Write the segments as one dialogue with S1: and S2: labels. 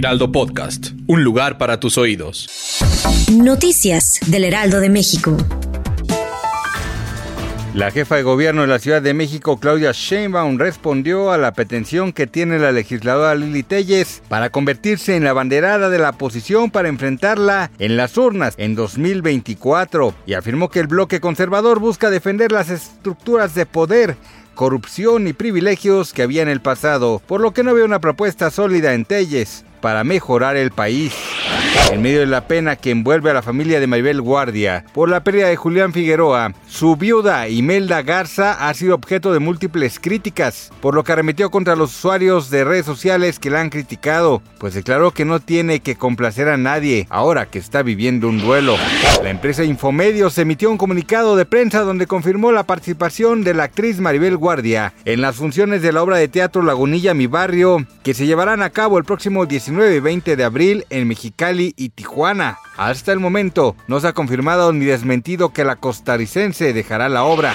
S1: Heraldo Podcast, un lugar para tus oídos.
S2: Noticias del Heraldo de México.
S3: La jefa de gobierno de la Ciudad de México, Claudia Sheinbaum, respondió a la pretensión que tiene la legisladora Lili Telles para convertirse en la banderada de la oposición para enfrentarla en las urnas en 2024 y afirmó que el bloque conservador busca defender las estructuras de poder corrupción y privilegios que había en el pasado, por lo que no veo una propuesta sólida en Telles para mejorar el país. En medio de la pena que envuelve a la familia de Maribel Guardia por la pérdida de Julián Figueroa, su viuda Imelda Garza ha sido objeto de múltiples críticas, por lo que arremetió contra los usuarios de redes sociales que la han criticado, pues declaró que no tiene que complacer a nadie ahora que está viviendo un duelo. La empresa Infomedios emitió un comunicado de prensa donde confirmó la participación de la actriz Maribel Guardia en las funciones de la obra de teatro Lagunilla Mi Barrio, que se llevarán a cabo el próximo 19 y 20 de abril en Mexicali y Tijuana. Hasta el momento no se ha confirmado ni desmentido que la costarricense dejará la obra.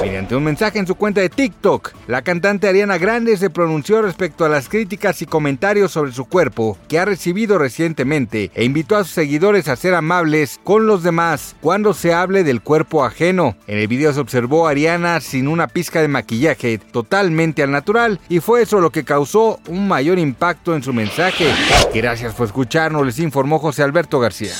S3: Mediante un mensaje en su cuenta de TikTok, la cantante Ariana Grande se pronunció respecto a las críticas y comentarios sobre su cuerpo que ha recibido recientemente e invitó a sus seguidores a ser amables con los demás cuando se hable del cuerpo ajeno. En el video se observó a Ariana sin una pizca de maquillaje, totalmente al natural, y fue eso lo que causó un mayor impacto en su mensaje. Gracias por escucharnos, les informó José Alberto García.